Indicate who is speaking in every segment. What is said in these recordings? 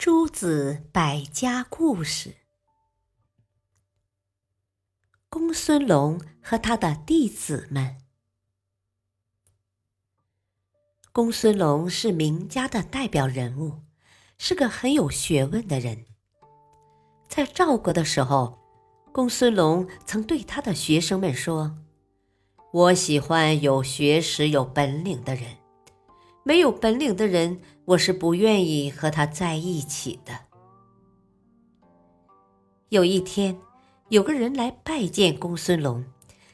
Speaker 1: 诸子百家故事：公孙龙和他的弟子们。公孙龙是名家的代表人物，是个很有学问的人。在赵国的时候，公孙龙曾对他的学生们说：“我喜欢有学识、有本领的人。”没有本领的人，我是不愿意和他在一起的。有一天，有个人来拜见公孙龙，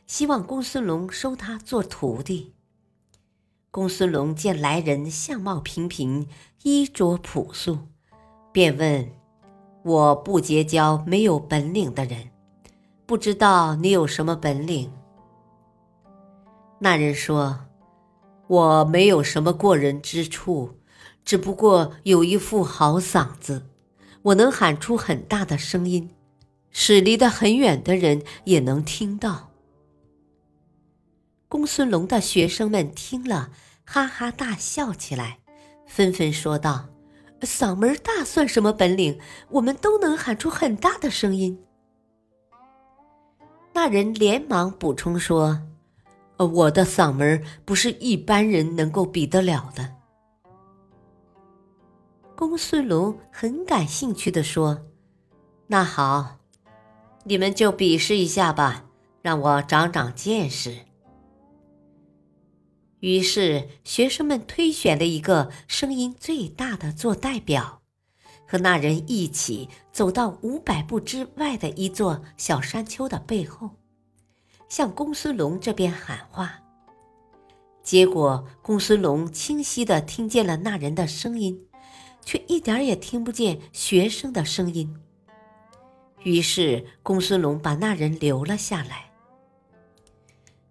Speaker 1: 希望公孙龙收他做徒弟。公孙龙见来人相貌平平，衣着朴素，便问：“我不结交没有本领的人，不知道你有什么本领？”那人说。我没有什么过人之处，只不过有一副好嗓子，我能喊出很大的声音，使离得很远的人也能听到。公孙龙的学生们听了，哈哈大笑起来，纷纷说道：“嗓门大算什么本领？我们都能喊出很大的声音。”那人连忙补充说。呃，我的嗓门不是一般人能够比得了的。公孙龙很感兴趣的说：“那好，你们就比试一下吧，让我长长见识。”于是，学生们推选了一个声音最大的做代表，和那人一起走到五百步之外的一座小山丘的背后。向公孙龙这边喊话，结果公孙龙清晰的听见了那人的声音，却一点也听不见学生的声音。于是公孙龙把那人留了下来。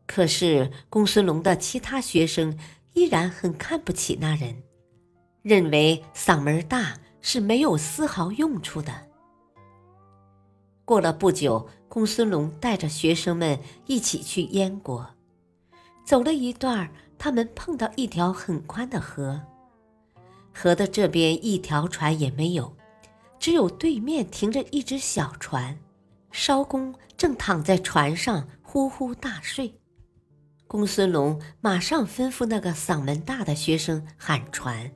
Speaker 1: 可是公孙龙的其他学生依然很看不起那人，认为嗓门大是没有丝毫用处的。过了不久，公孙龙带着学生们一起去燕国。走了一段，他们碰到一条很宽的河，河的这边一条船也没有，只有对面停着一只小船，艄公正躺在船上呼呼大睡。公孙龙马上吩咐那个嗓门大的学生喊船。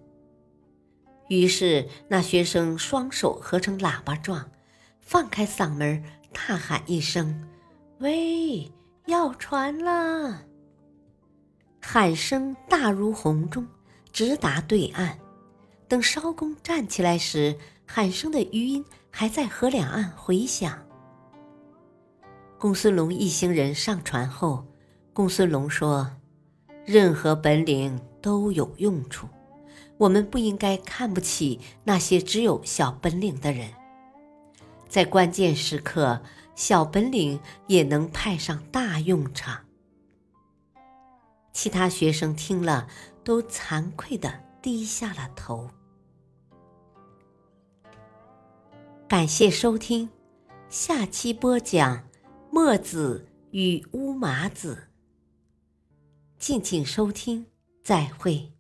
Speaker 1: 于是那学生双手合成喇叭状。放开嗓门，大喊一声：“喂，要船了！”喊声大如洪钟，直达对岸。等艄公站起来时，喊声的余音还在河两岸回响。公孙龙一行人上船后，公孙龙说：“任何本领都有用处，我们不应该看不起那些只有小本领的人。”在关键时刻，小本领也能派上大用场。其他学生听了，都惭愧的低下了头。感谢收听，下期播讲墨子与乌麻子。敬请收听，再会。